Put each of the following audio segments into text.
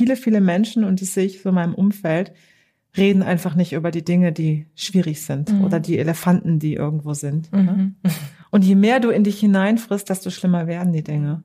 viele, viele Menschen, und das sehe ich so in meinem Umfeld, reden einfach nicht über die Dinge, die schwierig sind mhm. oder die Elefanten, die irgendwo sind. Mhm. Und je mehr du in dich hineinfrisst, desto schlimmer werden die Dinge.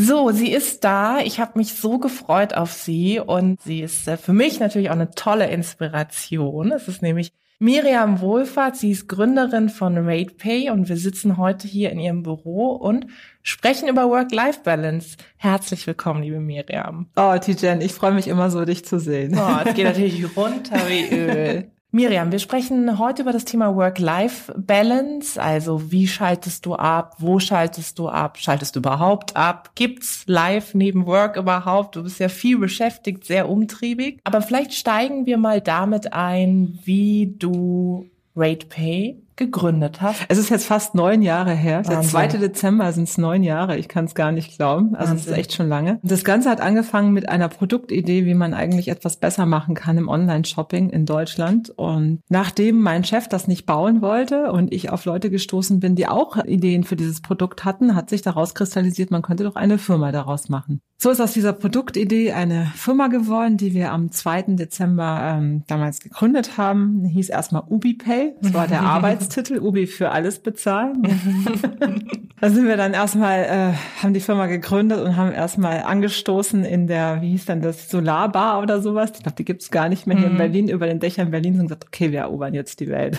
So, sie ist da. Ich habe mich so gefreut auf sie und sie ist äh, für mich natürlich auch eine tolle Inspiration. Es ist nämlich Miriam Wohlfahrt. Sie ist Gründerin von RatePay und wir sitzen heute hier in ihrem Büro und sprechen über Work-Life-Balance. Herzlich willkommen, liebe Miriam. Oh, Tijen, ich freue mich immer so, dich zu sehen. Oh, es geht natürlich runter wie Öl. Miriam, wir sprechen heute über das Thema Work-Life-Balance. Also wie schaltest du ab? Wo schaltest du ab? Schaltest du überhaupt ab? Gibt's Live neben Work überhaupt? Du bist ja viel beschäftigt, sehr umtriebig. Aber vielleicht steigen wir mal damit ein, wie du RatePay gegründet hast. Es ist jetzt fast neun Jahre her. Wahnsinn. Der 2. Dezember sind es neun Jahre. Ich kann es gar nicht glauben. Also es ist echt schon lange. Das Ganze hat angefangen mit einer Produktidee, wie man eigentlich etwas besser machen kann im Online-Shopping in Deutschland. Und nachdem mein Chef das nicht bauen wollte und ich auf Leute gestoßen bin, die auch Ideen für dieses Produkt hatten, hat sich daraus kristallisiert, man könnte doch eine Firma daraus machen. So ist aus dieser Produktidee eine Firma geworden, die wir am 2. Dezember ähm, damals gegründet haben. Hieß erstmal UbiPay. Das war der Arbeitstitel, Ubi für alles bezahlen. da sind wir dann erstmal, äh, haben die Firma gegründet und haben erstmal angestoßen in der, wie hieß denn das, Solarbar oder sowas. Ich glaube, die gibt's gar nicht mehr hier in mhm. Berlin, über den Dächern Berlin und gesagt, okay, wir erobern jetzt die Welt.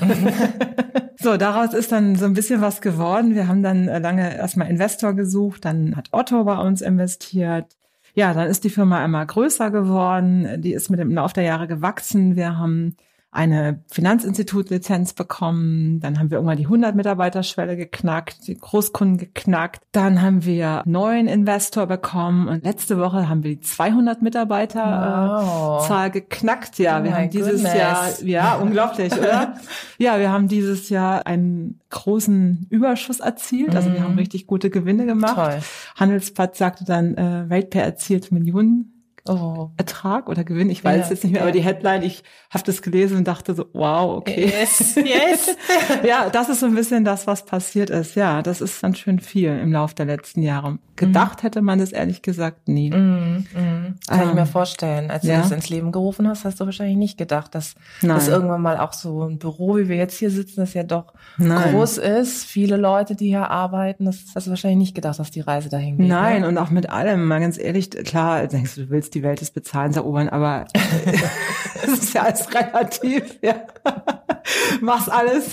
so, daraus ist dann so ein bisschen was geworden. Wir haben dann äh, lange erstmal Investor gesucht, dann hat Otto bei uns investiert ja, dann ist die Firma einmal größer geworden. Die ist mit dem Lauf der Jahre gewachsen. Wir haben eine Finanzinstitutlizenz bekommen. Dann haben wir irgendwann die 100 Mitarbeiter-Schwelle geknackt, die Großkunden geknackt. Dann haben wir neuen Investor bekommen und letzte Woche haben wir die 200 Mitarbeiter-Zahl wow. geknackt. Ja, oh wir haben dieses goodness. Jahr, ja, unglaublich, oder? Ja, wir haben dieses Jahr einen großen Überschuss erzielt. Also wir haben mhm. richtig gute Gewinne gemacht. Toll. Handelsplatz sagte dann, äh, RatePay erzielt Millionen oh. Ertrag oder Gewinn. Ich weiß ja, jetzt nicht mehr, ja. aber die Headline, ich habe das gelesen und dachte so, wow, okay. Yes, yes. ja, das ist so ein bisschen das, was passiert ist. Ja, das ist ganz schön viel im Laufe der letzten Jahre. Gedacht mhm. hätte man das ehrlich gesagt nie. Mhm, mh. Kann ähm, ich mir vorstellen. Als du ja. das ins Leben gerufen hast, hast du wahrscheinlich nicht gedacht, dass das irgendwann mal auch so ein Büro, wie wir jetzt hier sitzen, das ja doch Nein. groß ist. Viele Leute, die hier arbeiten, das hast du wahrscheinlich nicht gedacht, dass die Reise dahin geht. Nein, ne? und auch mit allem, mal ganz ehrlich, klar, denkst du, du willst die Welt des Bezahlens erobern, aber es ist ja alles relativ, ja. Mach's alles,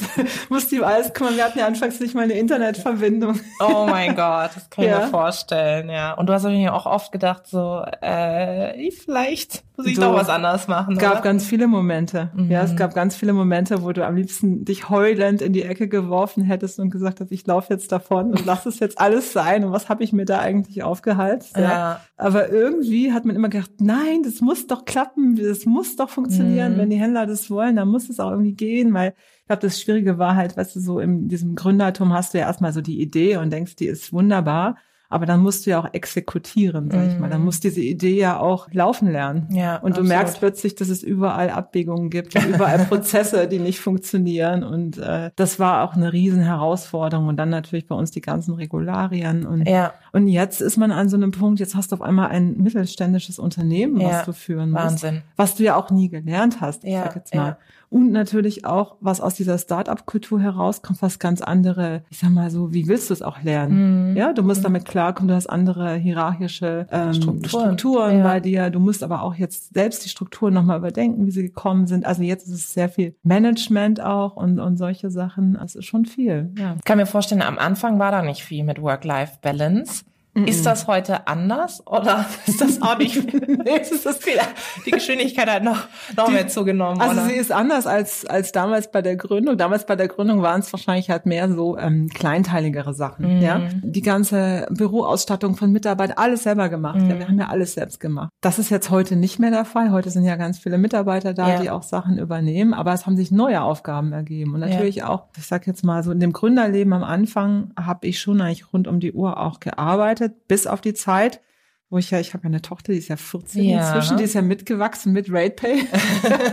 musst ihm alles kümmern. Wir hatten ja anfangs nicht mal eine Internetverbindung. Oh mein Gott, das kann ich ja. mir vorstellen, ja. Und du hast wahrscheinlich auch oft gedacht, so, äh, vielleicht muss ich so, doch was anderes machen. Es gab oder? ganz viele Momente. Mhm. Ja, es gab ganz viele Momente, wo du am liebsten dich heulend in die Ecke geworfen hättest und gesagt hast, ich laufe jetzt davon und lass es jetzt alles sein. Und was habe ich mir da eigentlich aufgehalten? Ja. ja. Aber irgendwie hat man immer gedacht, nein, das muss doch klappen, das muss doch funktionieren. Mhm. Wenn die Händler das wollen, dann muss es auch irgendwie gehen, weil ich glaube, das Schwierige war halt, weißt du, so in diesem Gründertum hast du ja erstmal so die Idee und denkst, die ist wunderbar. Aber dann musst du ja auch exekutieren, sag ich mal. Dann mhm. muss diese Idee ja auch laufen lernen. Ja, und du absolut. merkst plötzlich, dass es überall Abbiegungen gibt und überall Prozesse, die nicht funktionieren. Und äh, das war auch eine riesen Herausforderung. Und dann natürlich bei uns die ganzen Regularien. Und, ja. und jetzt ist man an so einem Punkt, jetzt hast du auf einmal ein mittelständisches Unternehmen, was du führen musst. Wahnsinn. Was du ja auch nie gelernt hast, ja, sag jetzt mal. Ja und natürlich auch, was aus dieser Start-up-Kultur herauskommt, was ganz andere, ich sag mal so, wie willst du es auch lernen? Mhm. Ja, du musst damit klarkommen, du hast andere hierarchische ähm, Strukturen, Strukturen ja. bei dir. Du musst aber auch jetzt selbst die Strukturen nochmal überdenken, wie sie gekommen sind. Also jetzt ist es sehr viel Management auch und, und solche Sachen. Es ist schon viel. Ja. Ich kann mir vorstellen, am Anfang war da nicht viel mit Work-Life-Balance. Ist das heute anders oder ist das auch nicht? ist das die Geschwindigkeit hat noch, noch die, mehr zugenommen? Also oder? sie ist anders als, als damals bei der Gründung. Damals bei der Gründung waren es wahrscheinlich halt mehr so ähm, kleinteiligere Sachen. Mhm. Ja, Die ganze Büroausstattung von Mitarbeitern, alles selber gemacht. Mhm. Ja, wir haben ja alles selbst gemacht. Das ist jetzt heute nicht mehr der Fall. Heute sind ja ganz viele Mitarbeiter da, ja. die auch Sachen übernehmen. Aber es haben sich neue Aufgaben ergeben. Und natürlich ja. auch, ich sag jetzt mal so, in dem Gründerleben am Anfang habe ich schon eigentlich rund um die Uhr auch gearbeitet, bis auf die Zeit, wo ich ja, ich habe ja eine Tochter, die ist ja 14 ja. inzwischen, die ist ja mitgewachsen mit RatePay.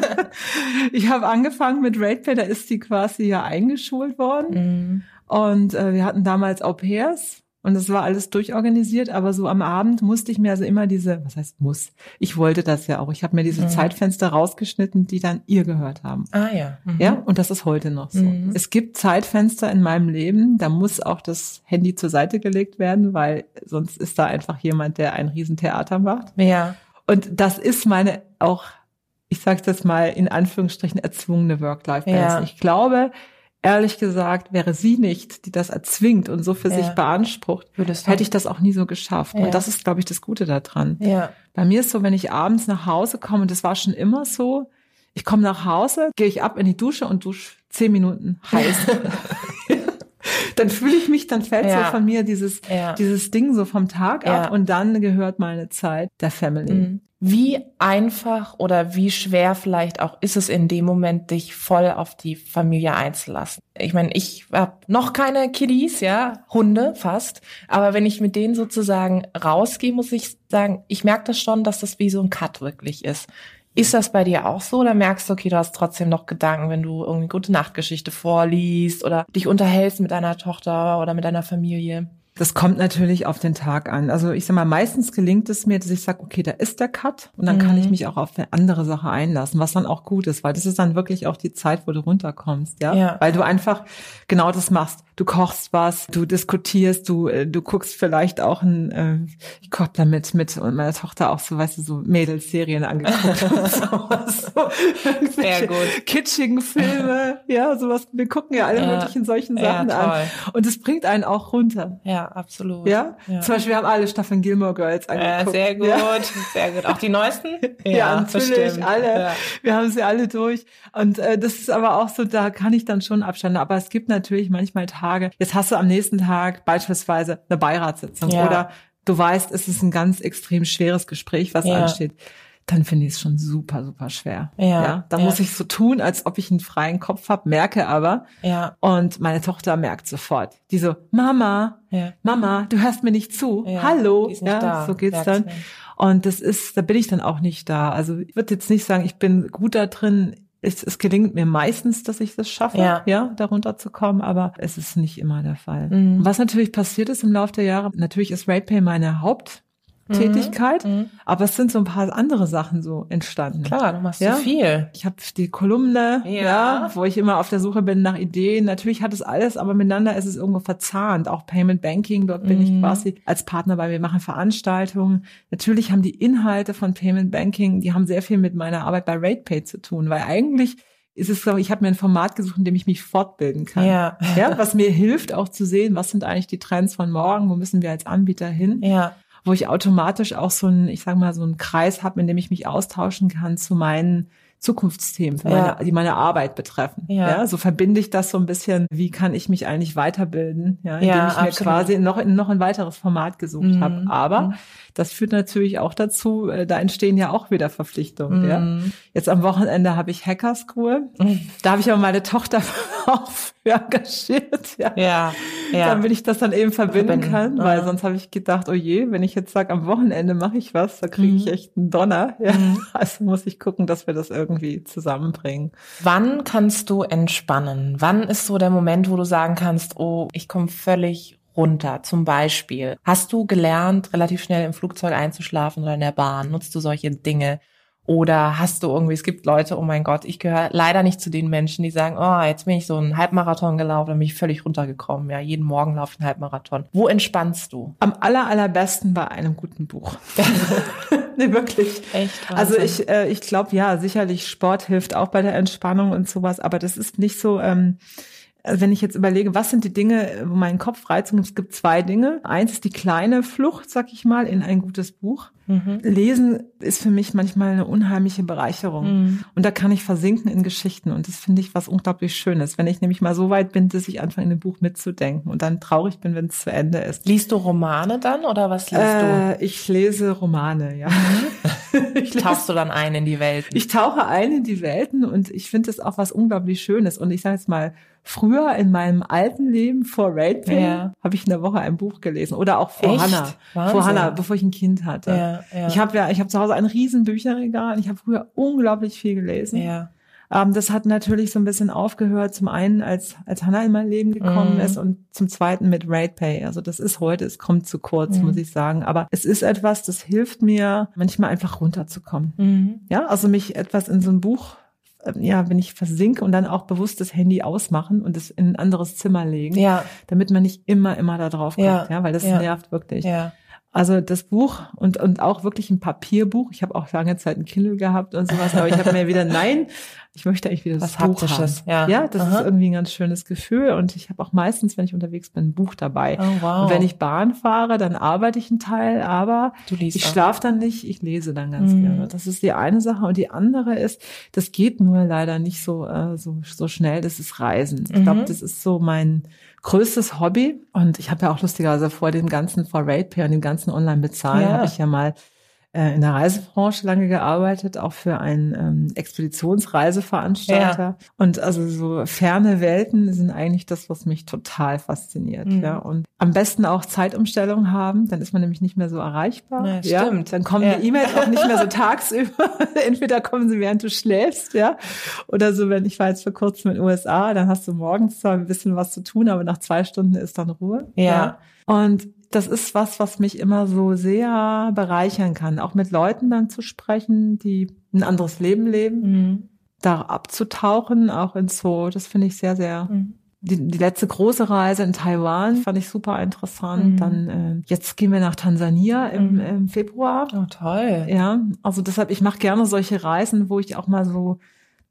ich habe angefangen mit RatePay, da ist die quasi ja eingeschult worden. Mhm. Und äh, wir hatten damals Au pairs und es war alles durchorganisiert, aber so am Abend musste ich mir also immer diese, was heißt muss? Ich wollte das ja auch. Ich habe mir diese mhm. Zeitfenster rausgeschnitten, die dann ihr gehört haben. Ah ja. Mhm. Ja, und das ist heute noch so. Mhm. Es gibt Zeitfenster in meinem Leben, da muss auch das Handy zur Seite gelegt werden, weil sonst ist da einfach jemand, der ein Riesentheater macht. Ja. Und das ist meine auch, ich sage das mal in Anführungsstrichen, erzwungene Work-Life-Balance. Ja. Ich glaube, ehrlich gesagt, wäre sie nicht, die das erzwingt und so für ja. sich beansprucht, hätte ich das auch nie so geschafft. Ja. Und das ist, glaube ich, das Gute daran. Ja. Bei mir ist so, wenn ich abends nach Hause komme, und das war schon immer so, ich komme nach Hause, gehe ich ab in die Dusche und dusche zehn Minuten heiß. dann fühle ich mich, dann fällt ja. so von mir dieses, ja. dieses Ding so vom Tag ab und dann gehört meine Zeit der Family. Mhm. Wie einfach oder wie schwer vielleicht auch ist es in dem Moment, dich voll auf die Familie einzulassen? Ich meine, ich habe noch keine Kiddies, ja, Hunde fast, aber wenn ich mit denen sozusagen rausgehe, muss ich sagen, ich merke das schon, dass das wie so ein Cut wirklich ist. Ist das bei dir auch so oder merkst du, okay, du hast trotzdem noch Gedanken, wenn du irgendwie gute Nachtgeschichte vorliest oder dich unterhältst mit deiner Tochter oder mit deiner Familie? Das kommt natürlich auf den Tag an. Also ich sag mal, meistens gelingt es mir, dass ich sage, okay, da ist der Cut und dann mhm. kann ich mhm. mich auch auf eine andere Sache einlassen, was dann auch gut ist, weil das ist dann wirklich auch die Zeit, wo du runterkommst, ja? ja. Weil du einfach genau das machst du kochst was, du diskutierst, du äh, du guckst vielleicht auch ein, äh, ich koch damit mit und meine Tochter auch so, weißt du, so Mädelsserien angeguckt und sowas. So, Sehr gut. Kitschigen Filme, ja, sowas. Wir gucken ja alle ja. möglichen solchen Sachen ja, an. Und es bringt einen auch runter. Ja, absolut. Ja? ja. Zum Beispiel, wir haben alle Staffeln Gilmore Girls angeguckt. Ja, sehr gut, ja. sehr gut. Auch die neuesten? Ja, ja natürlich, bestimmt. alle. Wir haben sie alle durch. Und äh, das ist aber auch so, da kann ich dann schon abstanden. Aber es gibt natürlich manchmal Tage, jetzt hast du am nächsten Tag beispielsweise eine Beiratssitzung ja. oder du weißt, es ist ein ganz extrem schweres Gespräch, was ja. ansteht dann finde ich es schon super, super schwer. Ja, ja dann ja. muss ich so tun, als ob ich einen freien Kopf habe, merke aber. Ja. Und meine Tochter merkt sofort. Die so, Mama, ja. Mama, du hörst mir nicht zu. Ja, Hallo. ja, da. so geht's dann. Und das ist, da bin ich dann auch nicht da. Also ich würde jetzt nicht sagen, ich bin gut da drin, es, es gelingt mir meistens, dass ich das schaffe, ja, ja darunter zu kommen, aber es ist nicht immer der Fall. Mhm. Was natürlich passiert ist im Laufe der Jahre, natürlich ist RatePay meine Haupt Tätigkeit, mhm. aber es sind so ein paar andere Sachen so entstanden. Klar, du machst ja? so viel. Ich habe die Kolumne, ja. ja. wo ich immer auf der Suche bin nach Ideen. Natürlich hat es alles, aber miteinander ist es irgendwo verzahnt. Auch Payment Banking, dort mhm. bin ich mhm. quasi als Partner bei. Wir machen Veranstaltungen. Natürlich haben die Inhalte von Payment Banking, die haben sehr viel mit meiner Arbeit bei RatePay zu tun, weil eigentlich ist es, glaube ich, habe mir ein Format gesucht, in dem ich mich fortbilden kann. Ja. ja. Was mir hilft, auch zu sehen, was sind eigentlich die Trends von morgen, wo müssen wir als Anbieter hin. Ja wo ich automatisch auch so ein, ich sag mal, so einen Kreis habe, in dem ich mich austauschen kann zu meinen Zukunftsthemen, ja. meine, die meine Arbeit betreffen. Ja. ja. so verbinde ich das so ein bisschen, wie kann ich mich eigentlich weiterbilden, ja, indem ja, ich mir absolut. quasi noch, noch ein weiteres Format gesucht mhm. habe. Aber mhm. das führt natürlich auch dazu, äh, da entstehen ja auch wieder Verpflichtungen. Mhm. Ja. Jetzt am Wochenende habe ich Hacker School. Mhm. Da habe ich aber meine Tochter auch für engagiert. Ja. ja, ja. Damit ich das dann eben verbinden, verbinden. kann, weil sonst habe ich gedacht, oh je, wenn ich jetzt sage, am Wochenende mache ich was, da kriege ich mhm. echt einen Donner. Ja. Mhm. Also muss ich gucken, dass wir das irgendwie zusammenbringen. Wann kannst du entspannen? Wann ist so der Moment, wo du sagen kannst, oh, ich komme völlig runter. Zum Beispiel, hast du gelernt, relativ schnell im Flugzeug einzuschlafen oder in der Bahn? Nutzt du solche Dinge? Oder hast du irgendwie, es gibt Leute, oh mein Gott, ich gehöre leider nicht zu den Menschen, die sagen, oh, jetzt bin ich so einen Halbmarathon gelaufen, dann bin ich völlig runtergekommen. Ja, jeden Morgen laufe ich einen Halbmarathon. Wo entspannst du? Am aller, allerbesten bei einem guten Buch. nee, wirklich. Echt? Wahnsinn. Also ich, äh, ich glaube, ja, sicherlich Sport hilft auch bei der Entspannung und sowas, aber das ist nicht so, ähm, wenn ich jetzt überlege, was sind die Dinge, wo mein Kopf reizt, es gibt zwei Dinge. Eins ist die kleine Flucht, sag ich mal, in ein gutes Buch. Mhm. Lesen ist für mich manchmal eine unheimliche Bereicherung. Mhm. Und da kann ich versinken in Geschichten. Und das finde ich was unglaublich Schönes. Wenn ich nämlich mal so weit bin, dass ich anfange, in dem Buch mitzudenken und dann traurig bin, wenn es zu Ende ist. Liest du Romane dann oder was liest äh, du? Ich lese Romane, ja. Mhm. ich Tauchst du dann ein in die Welt? Ich tauche ein in die Welten und ich finde es auch was unglaublich Schönes. Und ich sage jetzt mal, Früher in meinem alten Leben vor Ratepay ja. habe ich in der Woche ein Buch gelesen oder auch vor Echt? Hannah, Wahnsinn. vor Hannah, bevor ich ein Kind hatte. Ja, ja. Ich habe ja, ich habe zu Hause ein riesen Bücherregal und ich habe früher unglaublich viel gelesen. Ja. Ähm, das hat natürlich so ein bisschen aufgehört. Zum einen, als als Hannah in mein Leben gekommen mm. ist und zum zweiten mit Ratepay. Also das ist heute, es kommt zu kurz, mm. muss ich sagen. Aber es ist etwas, das hilft mir manchmal einfach runterzukommen. Mm. Ja, also mich etwas in so ein Buch ja, wenn ich versinke und dann auch bewusst das Handy ausmachen und es in ein anderes Zimmer legen, ja. damit man nicht immer, immer da drauf kommt, ja, ja weil das ja. nervt wirklich. Ja. Also das Buch und, und auch wirklich ein Papierbuch. Ich habe auch lange Zeit ein Kindle gehabt und sowas, aber ich habe mir wieder, nein, ich möchte eigentlich wieder das Was Buch haben. Ja, ja das Aha. ist irgendwie ein ganz schönes Gefühl. Und ich habe auch meistens, wenn ich unterwegs bin, ein Buch dabei. Oh, wow. Und wenn ich Bahn fahre, dann arbeite ich einen Teil, aber ich schlafe dann nicht, ich lese dann ganz mhm. gerne. Das ist die eine Sache. Und die andere ist, das geht nur leider nicht so, äh, so, so schnell, das ist Reisen. Ich mhm. glaube, das ist so mein größtes Hobby. Und ich habe ja auch lustigerweise vor dem ganzen, vor RatePay und dem ganzen Online-Bezahlen, ja. habe ich ja mal in der Reisebranche lange gearbeitet, auch für einen ähm, Expeditionsreiseveranstalter. Ja. Und also so ferne Welten sind eigentlich das, was mich total fasziniert. Mhm. Ja. Und am besten auch Zeitumstellung haben, dann ist man nämlich nicht mehr so erreichbar. Ja, ja. stimmt. Dann kommen ja. die E-Mails auch nicht mehr so tagsüber. Entweder kommen sie, während du schläfst, ja. Oder so, wenn ich war jetzt vor kurzem in den USA, dann hast du morgens zwar ein bisschen was zu tun, aber nach zwei Stunden ist dann Ruhe. Ja. Und das ist was, was mich immer so sehr bereichern kann, auch mit Leuten dann zu sprechen, die ein anderes Leben leben, mhm. da abzutauchen, auch ins so, das finde ich sehr, sehr. Mhm. Die, die letzte große Reise in Taiwan fand ich super interessant. Mhm. Dann äh, jetzt gehen wir nach Tansania im, mhm. im Februar. Oh toll. Ja, also deshalb ich mache gerne solche Reisen, wo ich auch mal so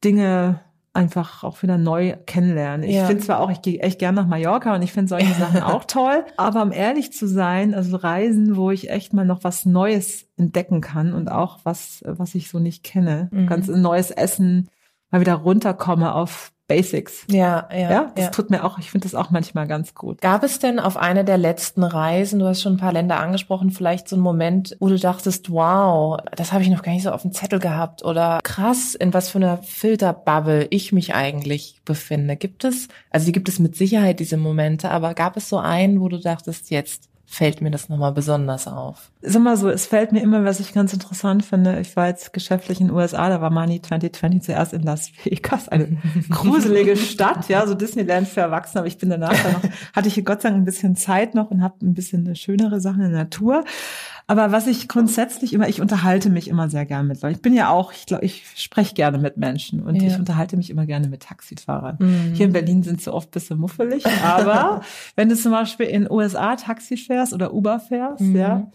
Dinge einfach auch wieder neu kennenlernen. Ich ja. finde zwar auch, ich gehe echt gern nach Mallorca und ich finde solche Sachen auch toll, aber um ehrlich zu sein, also Reisen, wo ich echt mal noch was Neues entdecken kann und auch was, was ich so nicht kenne, mhm. ganz neues Essen, mal wieder runterkomme auf Basics. Ja, ja. Ja, das ja. tut mir auch, ich finde das auch manchmal ganz gut. Gab es denn auf einer der letzten Reisen, du hast schon ein paar Länder angesprochen, vielleicht so einen Moment, wo du dachtest, wow, das habe ich noch gar nicht so auf dem Zettel gehabt oder krass, in was für einer Filterbubble ich mich eigentlich befinde. Gibt es, also die gibt es mit Sicherheit diese Momente, aber gab es so einen, wo du dachtest, jetzt fällt mir das nochmal besonders auf? Sag mal so, es fällt mir immer, was ich ganz interessant finde. Ich war jetzt geschäftlich in den USA, da war Money 2020 zuerst in Las Vegas, eine gruselige Stadt, ja, so Disneyland für Erwachsene, aber ich bin danach dann noch, hatte ich hier Gott sei Dank ein bisschen Zeit noch und habe ein bisschen schönere Sachen in der Natur. Aber was ich grundsätzlich immer, ich unterhalte mich immer sehr gerne mit Leuten. Ich bin ja auch, ich glaube, ich spreche gerne mit Menschen und ja. ich unterhalte mich immer gerne mit Taxifahrern. Mhm. Hier in Berlin sind sie oft ein bisschen muffelig, aber wenn du zum Beispiel in USA Taxi fährst oder Uber fährst, mhm. ja,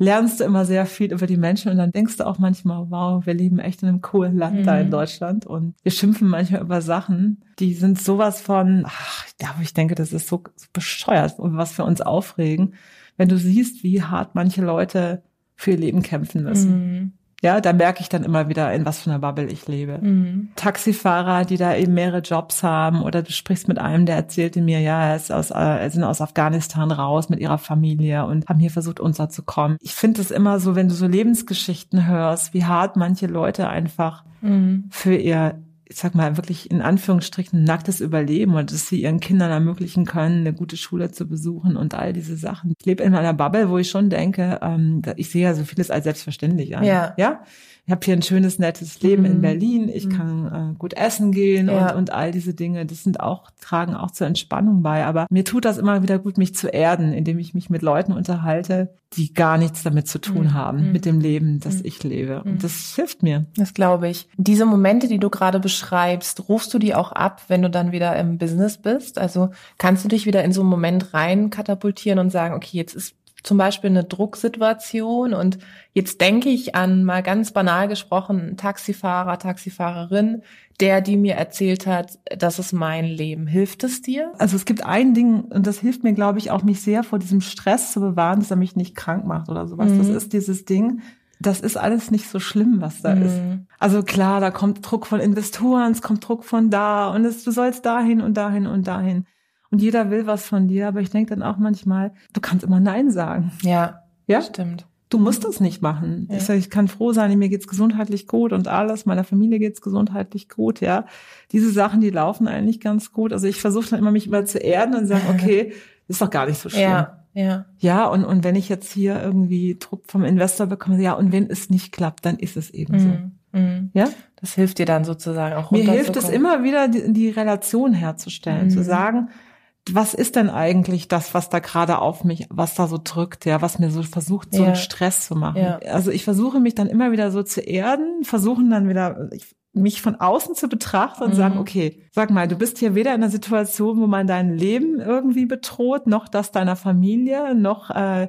lernst du immer sehr viel über die Menschen und dann denkst du auch manchmal, wow, wir leben echt in einem coolen Land mhm. da in mhm. Deutschland und wir schimpfen manchmal über Sachen, die sind sowas von, ach, ja, ich denke, das ist so, so bescheuert und was wir uns aufregen wenn du siehst, wie hart manche Leute für ihr Leben kämpfen müssen. Mhm. Ja, da merke ich dann immer wieder, in was für einer Bubble ich lebe. Mhm. Taxifahrer, die da eben mehrere Jobs haben, oder du sprichst mit einem, der erzählte mir, ja, er ist aus, äh, sind aus Afghanistan raus mit ihrer Familie und haben hier versucht, unterzukommen. Ich finde es immer so, wenn du so Lebensgeschichten hörst, wie hart manche Leute einfach mhm. für ihr ich sag mal, wirklich in Anführungsstrichen nacktes Überleben und dass sie ihren Kindern ermöglichen können, eine gute Schule zu besuchen und all diese Sachen. Ich lebe in einer Bubble, wo ich schon denke, ähm, ich sehe ja so vieles als selbstverständlich an. Ja. ja? Ich habe hier ein schönes, nettes Leben mhm. in Berlin, ich mhm. kann äh, gut essen gehen ja. und, und all diese Dinge, das sind auch, tragen auch zur Entspannung bei. Aber mir tut das immer wieder gut, mich zu erden, indem ich mich mit Leuten unterhalte, die gar nichts damit zu tun mhm. haben, mhm. mit dem Leben, das mhm. ich lebe. Und mhm. das hilft mir. Das glaube ich. Diese Momente, die du gerade beschreibst, rufst du die auch ab, wenn du dann wieder im Business bist? Also kannst du dich wieder in so einen Moment rein katapultieren und sagen, okay, jetzt ist zum Beispiel eine Drucksituation und jetzt denke ich an mal ganz banal gesprochen Taxifahrer, Taxifahrerin, der, die mir erzählt hat, das ist mein Leben. Hilft es dir? Also es gibt ein Ding und das hilft mir, glaube ich, auch mich sehr vor diesem Stress zu bewahren, dass er mich nicht krank macht oder sowas. Mhm. Das ist dieses Ding, das ist alles nicht so schlimm, was da mhm. ist. Also klar, da kommt Druck von Investoren, es kommt Druck von da und es, du sollst dahin und dahin und dahin. Und jeder will was von dir, aber ich denke dann auch manchmal, du kannst immer Nein sagen. Ja, ja, stimmt. Du musst das nicht machen. Ja. Ich, sag, ich kann froh sein, mir geht's gesundheitlich gut und alles, meiner Familie geht's gesundheitlich gut, ja. Diese Sachen, die laufen eigentlich ganz gut. Also ich versuche dann immer, mich immer zu erden und sagen, okay, ist doch gar nicht so schlimm. Ja. Ja. Ja, und, und wenn ich jetzt hier irgendwie Druck vom Investor bekomme, ja, und wenn es nicht klappt, dann ist es eben so. Mm, mm. Ja? Das hilft dir dann sozusagen auch Mir hilft es immer wieder, die, die Relation herzustellen, mm. zu sagen, was ist denn eigentlich das, was da gerade auf mich, was da so drückt, ja, was mir so versucht, so ja. einen Stress zu machen. Ja. Also ich versuche mich dann immer wieder so zu erden, versuchen dann wieder, ich, mich von außen zu betrachten und mhm. sagen, okay, sag mal, du bist hier weder in einer Situation, wo man dein Leben irgendwie bedroht, noch das deiner Familie, noch äh,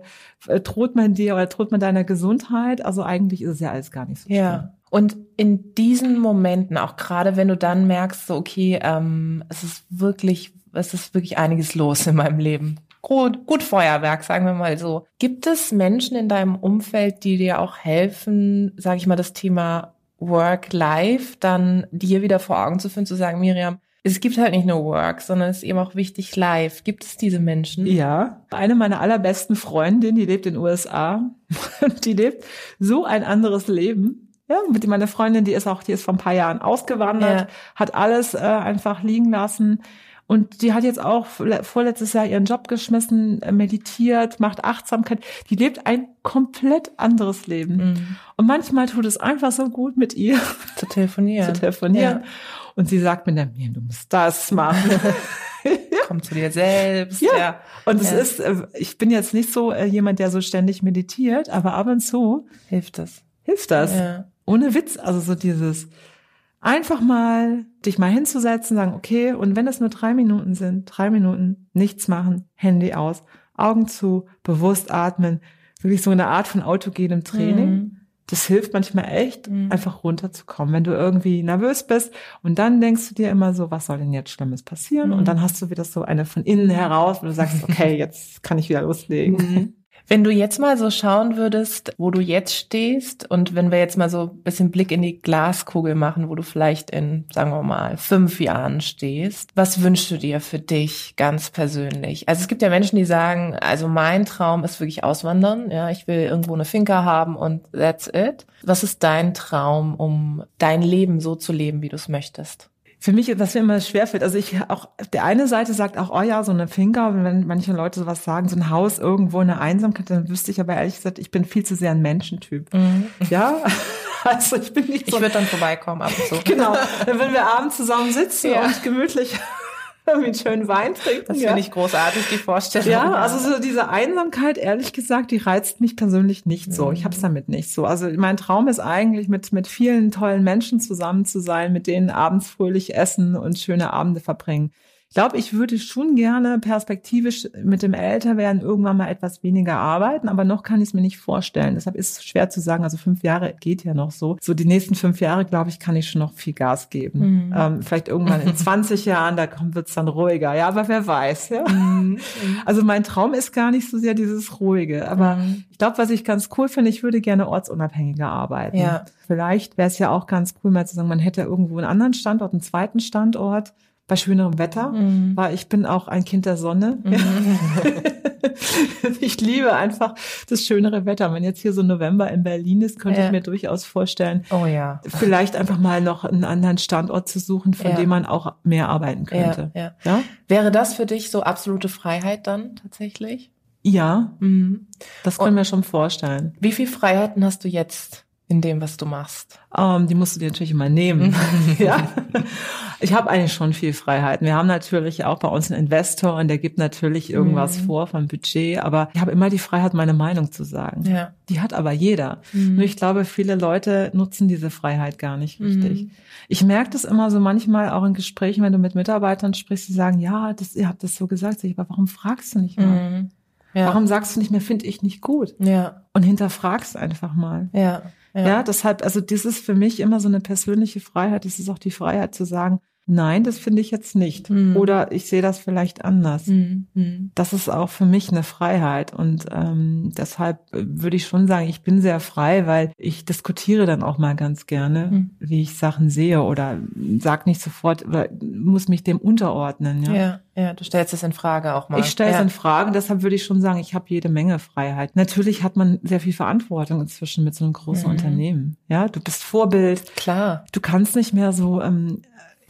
droht man dir oder droht man deiner Gesundheit. Also eigentlich ist es ja alles gar nicht so schlimm. Ja. Und in diesen Momenten, auch gerade wenn du dann merkst, so okay, ähm, es ist wirklich es ist wirklich einiges los in meinem Leben. Gut, gut Feuerwerk, sagen wir mal so. Gibt es Menschen in deinem Umfeld, die dir auch helfen, sage ich mal, das Thema Work-Life dann dir wieder vor Augen zu führen, zu sagen, Miriam, es gibt halt nicht nur Work, sondern es ist eben auch wichtig live. Gibt es diese Menschen? Ja. Eine meiner allerbesten Freundinnen, die lebt in den USA, die lebt so ein anderes Leben. Ja, mit meiner Freundin, die ist auch, die ist vor ein paar Jahren ausgewandert, ja. hat alles äh, einfach liegen lassen und die hat jetzt auch vorletztes Jahr ihren Job geschmissen, äh, meditiert, macht Achtsamkeit. Die lebt ein komplett anderes Leben. Mhm. Und manchmal tut es einfach so gut mit ihr zu telefonieren. zu telefonieren. Ja. Und sie sagt mir dann, du musst das machen. Komm zu dir selbst. Ja. ja. Und es ja. ist, äh, ich bin jetzt nicht so äh, jemand, der so ständig meditiert, aber ab und zu hilft das. Hilft das. Ja. Ohne Witz. Also so dieses, Einfach mal dich mal hinzusetzen, sagen, okay, und wenn es nur drei Minuten sind, drei Minuten, nichts machen, Handy aus, Augen zu, bewusst atmen, wirklich so eine Art von autogenem Training. Mhm. Das hilft manchmal echt, mhm. einfach runterzukommen, wenn du irgendwie nervös bist und dann denkst du dir immer so, was soll denn jetzt Schlimmes passieren? Mhm. Und dann hast du wieder so eine von innen heraus, wo du sagst, okay, jetzt kann ich wieder loslegen. Wenn du jetzt mal so schauen würdest, wo du jetzt stehst und wenn wir jetzt mal so ein bisschen Blick in die Glaskugel machen, wo du vielleicht in, sagen wir mal, fünf Jahren stehst, was wünschst du dir für dich ganz persönlich? Also es gibt ja Menschen, die sagen, also mein Traum ist wirklich auswandern, ja, ich will irgendwo eine Finca haben und that's it. Was ist dein Traum, um dein Leben so zu leben, wie du es möchtest? Für mich, was mir immer schwerfällt, also ich auch, der eine Seite sagt auch, oh ja, so eine Finger, wenn manche Leute sowas sagen, so ein Haus irgendwo, eine Einsamkeit, dann wüsste ich aber ehrlich gesagt, ich bin viel zu sehr ein Menschentyp. Mhm. Ja, also ich bin nicht so. Ich würde dann vorbeikommen ab und zu. Genau, dann würden wir abends zusammen sitzen ja. und gemütlich irgendwie einen schönen Wein trinken. Das finde ich großartig, die Vorstellung. Ja, also so diese Einsamkeit, ehrlich gesagt, die reizt mich persönlich nicht so. Ich habe es damit nicht so. Also mein Traum ist eigentlich, mit, mit vielen tollen Menschen zusammen zu sein, mit denen abends fröhlich essen und schöne Abende verbringen. Ich glaube, ich würde schon gerne perspektivisch mit dem Älterwerden irgendwann mal etwas weniger arbeiten, aber noch kann ich es mir nicht vorstellen. Deshalb ist es schwer zu sagen. Also fünf Jahre geht ja noch so. So die nächsten fünf Jahre, glaube ich, kann ich schon noch viel Gas geben. Mhm. Ähm, vielleicht irgendwann in 20 Jahren, da wird es dann ruhiger. Ja, aber wer weiß. Ja? Mhm. Also mein Traum ist gar nicht so sehr dieses Ruhige. Aber mhm. ich glaube, was ich ganz cool finde, ich würde gerne ortsunabhängiger arbeiten. Ja. Vielleicht wäre es ja auch ganz cool, mal zu sagen, man hätte irgendwo einen anderen Standort, einen zweiten Standort bei schönerem Wetter, mhm. weil ich bin auch ein Kind der Sonne. Mhm. ich liebe einfach das schönere Wetter. Wenn jetzt hier so November in Berlin ist, könnte ja. ich mir durchaus vorstellen, oh ja. vielleicht einfach mal noch einen anderen Standort zu suchen, von ja. dem man auch mehr arbeiten könnte. Wäre das für dich so absolute Freiheit dann tatsächlich? Ja, mhm. das können wir schon vorstellen. Wie viel Freiheiten hast du jetzt? In dem, was du machst? Um, ähm, die musst du dir natürlich immer nehmen. ja. Ich habe eigentlich schon viel Freiheit. Wir haben natürlich auch bei uns einen Investor und der gibt natürlich irgendwas mhm. vor vom Budget, aber ich habe immer die Freiheit, meine Meinung zu sagen. Ja. Die hat aber jeder. Mhm. Nur ich glaube, viele Leute nutzen diese Freiheit gar nicht richtig. Mhm. Ich merke das immer so manchmal auch in Gesprächen, wenn du mit Mitarbeitern sprichst, die sagen, ja, das, ihr habt das so gesagt. Ich, aber warum fragst du nicht mal? Mhm. Ja. Warum sagst du nicht mehr, finde ich nicht gut? Ja. Und hinterfragst einfach mal. Ja. Ja. ja, deshalb, also das ist für mich immer so eine persönliche Freiheit. Das ist auch die Freiheit zu sagen, nein, das finde ich jetzt nicht. Mhm. Oder ich sehe das vielleicht anders. Mhm. Das ist auch für mich eine Freiheit. Und ähm, deshalb würde ich schon sagen, ich bin sehr frei, weil ich diskutiere dann auch mal ganz gerne, mhm. wie ich Sachen sehe oder sag nicht sofort oder muss mich dem unterordnen. Ja, ja, ja du stellst es in Frage auch mal. Ich stelle es ja. in Frage. Deshalb würde ich schon sagen, ich habe jede Menge Freiheit. Natürlich hat man sehr viel Verantwortung inzwischen mit so einem großen mhm. Unternehmen. Ja, du bist Vorbild. Klar. Du kannst nicht mehr so ähm,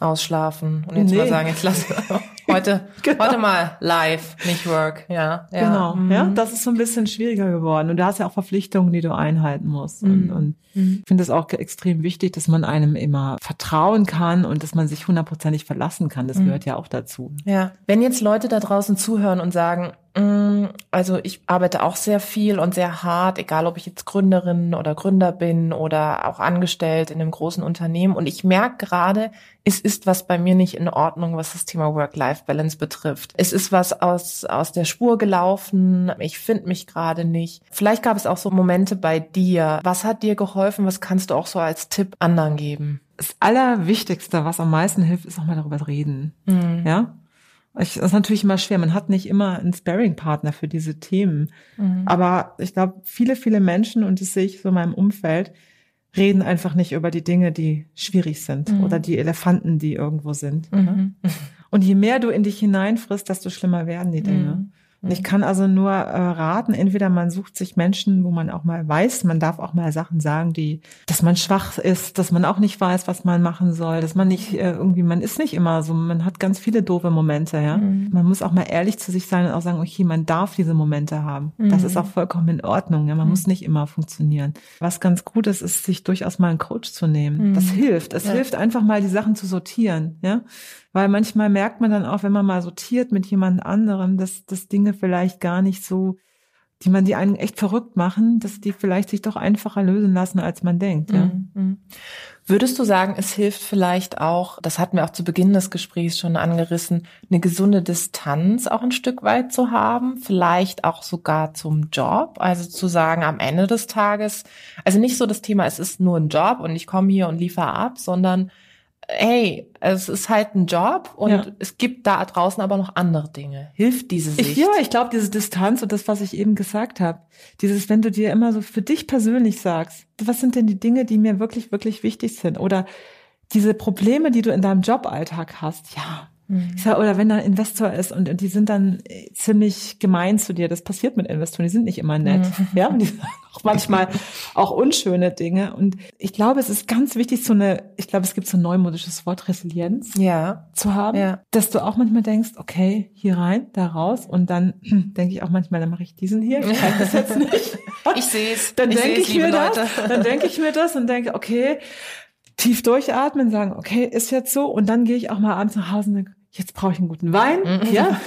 ausschlafen und jetzt nee. mal sagen, jetzt lass heute, genau. heute mal live, nicht work, ja. ja. Genau, mhm. ja, das ist so ein bisschen schwieriger geworden und du hast ja auch Verpflichtungen, die du einhalten musst mhm. und, und mhm. ich finde es auch extrem wichtig, dass man einem immer vertrauen kann und dass man sich hundertprozentig verlassen kann, das mhm. gehört ja auch dazu. Ja, wenn jetzt Leute da draußen zuhören und sagen, also ich arbeite auch sehr viel und sehr hart, egal ob ich jetzt Gründerin oder Gründer bin oder auch angestellt in einem großen Unternehmen. Und ich merke gerade, es ist was bei mir nicht in Ordnung, was das Thema Work-Life-Balance betrifft. Es ist was aus, aus der Spur gelaufen. Ich finde mich gerade nicht. Vielleicht gab es auch so Momente bei dir. Was hat dir geholfen? Was kannst du auch so als Tipp anderen geben? Das Allerwichtigste, was am meisten hilft, ist auch mal darüber reden. Mhm. Ja, ich, das ist natürlich immer schwer. Man hat nicht immer einen Sparring-Partner für diese Themen. Mhm. Aber ich glaube, viele, viele Menschen, und das sehe ich so in meinem Umfeld, reden einfach nicht über die Dinge, die schwierig sind mhm. oder die Elefanten, die irgendwo sind. Mhm. Und je mehr du in dich hineinfrisst, desto schlimmer werden die Dinge. Mhm. Ich kann also nur äh, raten, entweder man sucht sich Menschen, wo man auch mal weiß, man darf auch mal Sachen sagen, die, dass man schwach ist, dass man auch nicht weiß, was man machen soll, dass man nicht äh, irgendwie, man ist nicht immer so, man hat ganz viele doofe Momente, ja. Mhm. Man muss auch mal ehrlich zu sich sein und auch sagen, okay, man darf diese Momente haben. Mhm. Das ist auch vollkommen in Ordnung, ja. Man mhm. muss nicht immer funktionieren. Was ganz gut ist, ist, sich durchaus mal einen Coach zu nehmen. Das mhm. hilft. Es ja. hilft einfach mal, die Sachen zu sortieren, ja. Weil manchmal merkt man dann auch, wenn man mal sortiert mit jemand anderem, dass, dass Dinge vielleicht gar nicht so, die man die einen echt verrückt machen, dass die vielleicht sich doch einfacher lösen lassen, als man denkt. Ja. Mhm. mhm. Würdest du sagen, es hilft vielleicht auch, das hatten wir auch zu Beginn des Gesprächs schon angerissen, eine gesunde Distanz auch ein Stück weit zu haben, vielleicht auch sogar zum Job, also zu sagen am Ende des Tages, also nicht so das Thema, es ist nur ein Job und ich komme hier und liefere ab, sondern hey, es ist halt ein Job und ja. es gibt da draußen aber noch andere Dinge. Hilft diese Sicht? Ich, ja, ich glaube, diese Distanz und das, was ich eben gesagt habe, dieses, wenn du dir immer so für dich persönlich sagst, was sind denn die Dinge, die mir wirklich, wirklich wichtig sind? Oder diese Probleme, die du in deinem Joballtag hast, ja. Ich sag, oder wenn da ein Investor ist und, und die sind dann äh, ziemlich gemein zu dir, das passiert mit Investoren, die sind nicht immer nett, mhm. ja, und die sagen auch manchmal auch unschöne Dinge. Und ich glaube, es ist ganz wichtig, so eine, ich glaube, es gibt so ein neumodisches Wort Resilienz ja. zu haben, ja. dass du auch manchmal denkst, okay, hier rein, da raus, und dann denke ich auch manchmal, dann mache ich diesen hier, ich kann das jetzt nicht. ich sehe es. Dann denke ich mir das, dann denke ich mir das und denke, okay, tief durchatmen, sagen, okay, ist jetzt so, und dann gehe ich auch mal abends nach Hause und denke, jetzt brauche ich einen guten Wein, mhm. ja,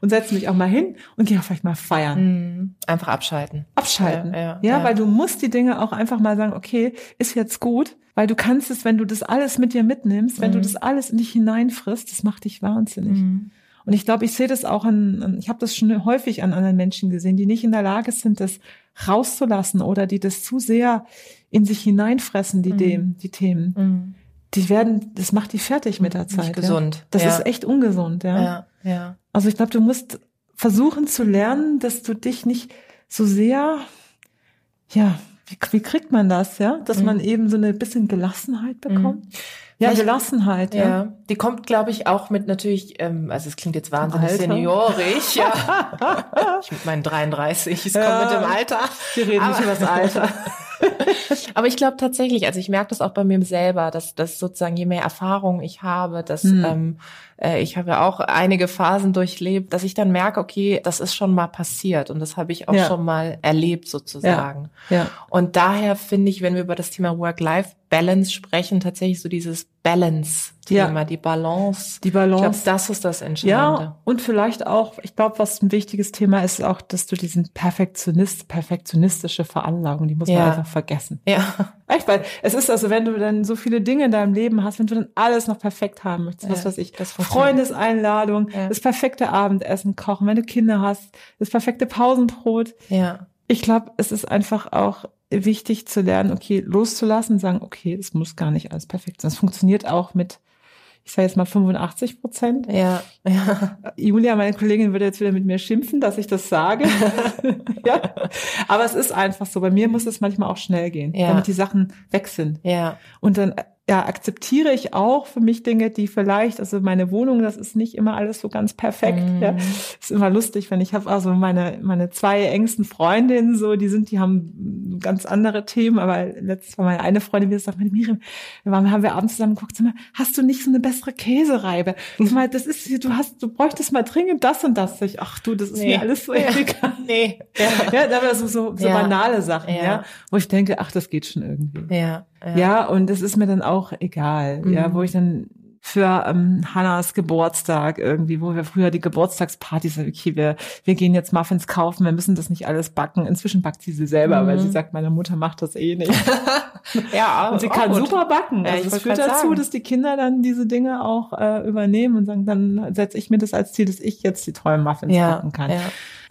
und setze mich auch mal hin und gehe auch vielleicht mal feiern. Mhm. Einfach abschalten. Abschalten. Ja, ja, ja, ja, weil du musst die Dinge auch einfach mal sagen, okay, ist jetzt gut, weil du kannst es, wenn du das alles mit dir mitnimmst, wenn du mhm. das alles in dich hineinfrisst, das macht dich wahnsinnig. Mhm. Und ich glaube, ich sehe das auch an, ich habe das schon häufig an anderen Menschen gesehen, die nicht in der Lage sind, das rauszulassen oder die das zu sehr in sich hineinfressen, die, mhm. dem, die Themen. Mhm die werden, das macht die fertig mit der Zeit. Nicht gesund. Ja. Das ja. ist echt ungesund, ja. ja, ja. Also ich glaube, du musst versuchen zu lernen, dass du dich nicht so sehr, ja, wie, wie kriegt man das, ja? Dass mhm. man eben so eine bisschen Gelassenheit bekommt. Mhm. Ja, Gelassenheit, ja. ja. Die kommt, glaube ich, auch mit natürlich, ähm, also es klingt jetzt wahnsinnig Alter. seniorisch, ja. ich mit meinen 33, es ja. kommt mit dem Alter. Wir reden nicht über das Alter. Aber ich glaube tatsächlich, also ich merke das auch bei mir selber, dass, dass sozusagen je mehr Erfahrung ich habe, dass hm. ähm, äh, ich habe ja auch einige Phasen durchlebt, dass ich dann merke, okay, das ist schon mal passiert und das habe ich auch ja. schon mal erlebt sozusagen. Ja. ja. Und daher finde ich, wenn wir über das Thema Work-Life-Balance sprechen, tatsächlich so dieses Balance-Thema, ja. die Balance. Die Balance. Ich glaube, das ist das Entscheidende. Ja, und vielleicht auch, ich glaube, was ein wichtiges Thema ist, auch, dass du diesen Perfektionist, perfektionistische Veranlagung, die muss man einfach vergessen. Ja. Echt, weil es ist also, wenn du dann so viele Dinge in deinem Leben hast, wenn du dann alles noch perfekt haben möchtest, Ja, was weiß ich, das. Freundeseinladung, Ja. das perfekte Abendessen kochen, wenn du Kinder hast, das perfekte Pausenbrot. Ja. Ich glaube, es ist einfach auch wichtig zu lernen, okay, loszulassen, sagen, okay, es muss gar nicht alles perfekt sein. Es funktioniert auch mit, ich sage jetzt mal 85 Prozent. Ja. Ja. Julia, meine Kollegin, würde jetzt wieder mit mir schimpfen, dass ich das sage. ja. Aber es ist einfach so. Bei mir muss es manchmal auch schnell gehen, Ja. damit die Sachen weg sind. Ja. Und dann ja, akzeptiere ich auch für mich Dinge, die vielleicht, also meine Wohnung, das ist nicht immer alles so ganz perfekt. Mhm. Ja. Ist immer lustig, wenn ich habe also meine meine zwei engsten Freundinnen so, die sind, die haben ganz andere Themen, aber letztes Mal meine eine Freundin, die sagt, meine Miriam, wir waren, haben wir abends zusammen geguckt, sag mal, hast du nicht so eine bessere Käsereibe? Sag mal, das ist, du hast, du bräuchtest mal dringend das und das. Ich, ach du, das ist Nee. mir alles so Ja. egal. Nee. Ja. Ja, aber so, so, so Ja. banale Sachen, Ja. ja. wo ich denke, ach, das geht schon irgendwie. Ja. Ja, und es ist mir dann auch egal, Mhm. ja, wo ich dann für ähm, Hannas Geburtstag irgendwie, wo wir früher die Geburtstagspartys, okay, wir, wir gehen jetzt Muffins kaufen, wir müssen das nicht alles backen. Inzwischen backt sie sie selber, Mhm. weil sie sagt, meine Mutter macht das eh nicht. Ja, Und sie auch kann gut. super backen. Ja, Also das führt dazu, sagen. dass die Kinder dann diese Dinge auch äh, übernehmen und sagen, dann setze ich mir das als Ziel, dass ich jetzt die tollen Muffins Ja. backen kann. Ja.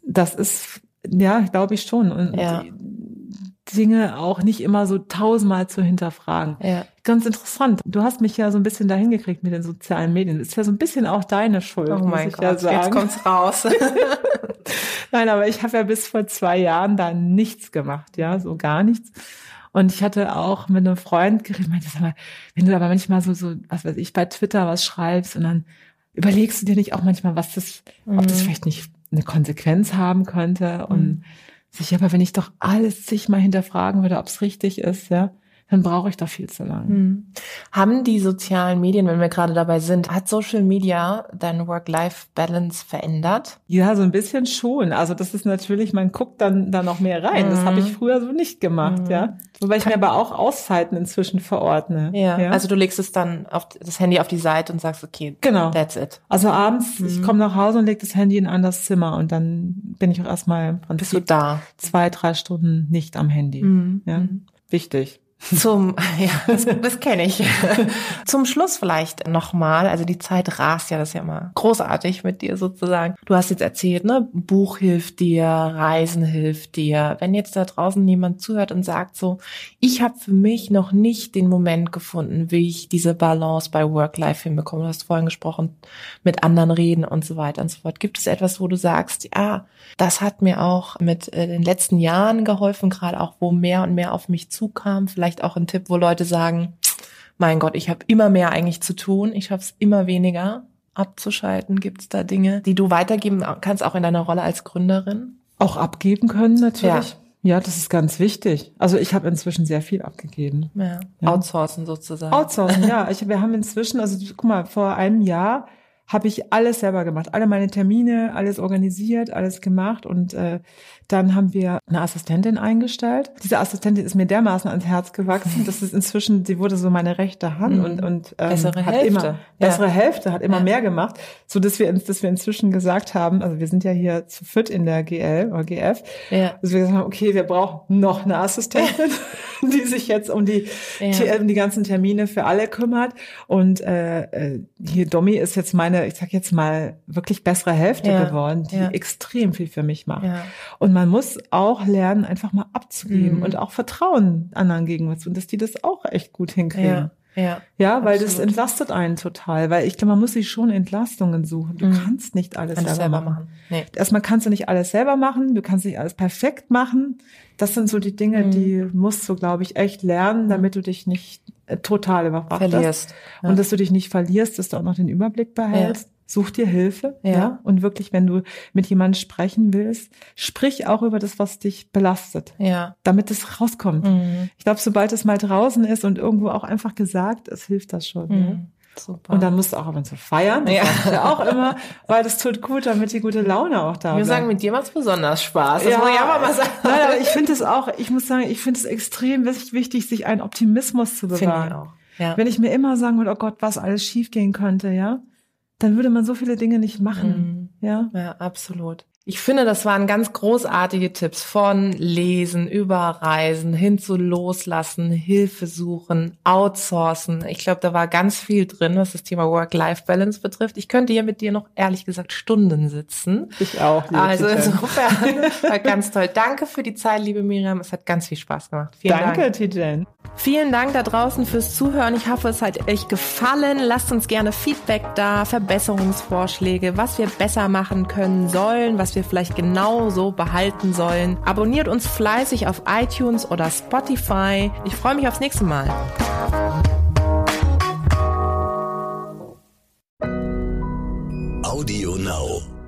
Das ist, ja, glaube ich schon. Und Ja. die Dinge auch nicht immer so tausendmal zu hinterfragen. Ja. Ganz interessant. Du hast mich ja so ein bisschen dahin gekriegt mit den sozialen Medien. Das ist ja so ein bisschen auch deine Schuld, Oh muss mein ich ja Gott, jetzt sagen. kommt's raus. Nein, aber ich habe ja bis vor zwei Jahren da nichts gemacht, ja, so gar nichts. Und ich hatte auch mit einem Freund geredet, meinte, sag mal, wenn du aber manchmal so, so, was weiß ich, bei Twitter was schreibst und dann überlegst du dir nicht auch manchmal, was das, ob das Mhm. vielleicht nicht eine Konsequenz haben könnte und sich, aber wenn ich doch alles sich mal hinterfragen würde, ob es richtig ist, ja, dann brauche ich doch viel zu lange. Hm. Haben die sozialen Medien, wenn wir gerade dabei sind, hat Social Media deine Work-Life-Balance verändert? Ja, so ein bisschen schon. Also das ist natürlich, man guckt dann da noch mehr rein. Das Mhm. habe ich früher so nicht gemacht, Mhm. ja. Wobei ich mir aber auch Auszeiten inzwischen verordne. Ja. Also du legst es dann auf das Handy auf die Seite und sagst, okay, genau. that's it. Also abends, ich Mhm. komme nach Hause und lege das Handy in ein anderes Zimmer und dann bin ich auch erstmal im Bist du Prinzip da? zwei, drei Stunden nicht am Handy. Mhm. Ja, wichtig. Zum, ja, das, das kenne ich. Zum Schluss vielleicht nochmal, also die Zeit rast ja, das ist ja immer großartig mit dir sozusagen. Du hast jetzt erzählt, ne, Buch hilft dir, Reisen hilft dir. Wenn jetzt da draußen jemand zuhört und sagt so, ich habe für mich noch nicht den Moment gefunden, wie ich diese Balance bei Work-Life hinbekomme. Du hast vorhin gesprochen, mit anderen reden und so weiter und so fort. Gibt es etwas, wo du sagst, ja, das hat mir auch mit äh, den letzten Jahren geholfen, gerade auch, wo mehr und mehr auf mich zukam. Vielleicht auch ein Tipp, wo Leute sagen, mein Gott, ich habe immer mehr eigentlich zu tun, ich schaffe es immer weniger abzuschalten. Gibt es da Dinge, die du weitergeben kannst, auch in deiner Rolle als Gründerin? Auch abgeben können natürlich. Ja, das ist ganz wichtig. Also ich habe inzwischen sehr viel abgegeben. Ja. Ja. Outsourcen sozusagen. Outsourcen, ja. Ich, wir haben inzwischen, also guck mal, vor einem Jahr habe ich alles selber gemacht, alle meine Termine, alles organisiert, alles gemacht und äh, dann haben wir eine Assistentin eingestellt. Diese Assistentin ist mir dermaßen ans Herz gewachsen, dass es inzwischen, sie wurde so meine rechte Hand Mhm. und und ähm, Bessere hat Hälfte. immer Ja. bessere Hälfte, hat immer Ja. mehr gemacht, so dass wir dass wir inzwischen gesagt haben, also wir sind ja hier zu fit in der GL oder GF, Ja. dass wir gesagt haben, okay, wir brauchen noch eine Assistentin, die sich jetzt um die, die, um die ganzen Termine für alle kümmert. Und äh, äh, hier Domi ist jetzt meine, ich sag jetzt mal, wirklich bessere Hälfte geworden, die extrem viel für mich macht. Ja. Und man muss auch lernen, einfach mal abzugeben Mhm. und auch Vertrauen anderen gegenüber zu und dass die das auch echt gut hinkriegen. Ja. Ja. Ja, weil das Absolut. entlastet einen total, weil ich glaube, man muss sich schon Entlastungen suchen. Du Mhm. kannst nicht alles das selber, selber machen. machen. Nee. Erstmal kannst du nicht alles selber machen, du kannst nicht alles perfekt machen. Das sind so die Dinge, Mhm. die musst du, glaube ich, echt lernen, damit du dich nicht äh, total überfrachtet Verlierst. Ja. und dass du dich nicht verlierst, dass du auch noch den Überblick behältst. Such dir Hilfe, Ja. ja. Und wirklich, wenn du mit jemandem sprechen willst, sprich auch über das, was dich belastet, Ja. damit es rauskommt. Mhm. Ich glaube, sobald es mal draußen ist und irgendwo auch einfach gesagt ist, hilft das schon. Ja? Mhm. Super. Und dann musst du auch und zu feiern. Das Ja. ja auch immer, weil das tut gut, damit die gute Laune auch da wir bleibt. sagen, mit dir macht's besonders Spaß. Das muss ich aber mal sagen. Nein, aber ich finde es auch, ich muss sagen, ich finde es extrem wichtig, sich einen Optimismus zu Finde bewahren. ich auch. Ja. Wenn ich mir immer sagen würde, oh Gott, was alles schiefgehen könnte, ja, dann würde man so viele Dinge nicht machen. Mhm. Ja. Ja, absolut. Ich finde, das waren ganz großartige Tipps von Lesen, Überreisen, hin zu Loslassen, Hilfe suchen, Outsourcen. Ich glaube, da war ganz viel drin, was das Thema Work-Life-Balance betrifft. Ich könnte hier mit dir noch ehrlich gesagt Stunden sitzen. Ich auch. Also insofern war ganz toll. Danke für die Zeit, liebe Miriam. Es hat ganz viel Spaß gemacht. Vielen Danke, Dank. Tijen. Vielen Dank da draußen fürs Zuhören. Ich hoffe, es hat euch gefallen. Lasst uns gerne Feedback da, Verbesserungsvorschläge, was wir besser machen können sollen, was wir wir vielleicht genau so behalten sollen. Abonniert uns fleißig auf iTunes oder Spotify. Ich freue mich aufs nächste Mal. Audio Now.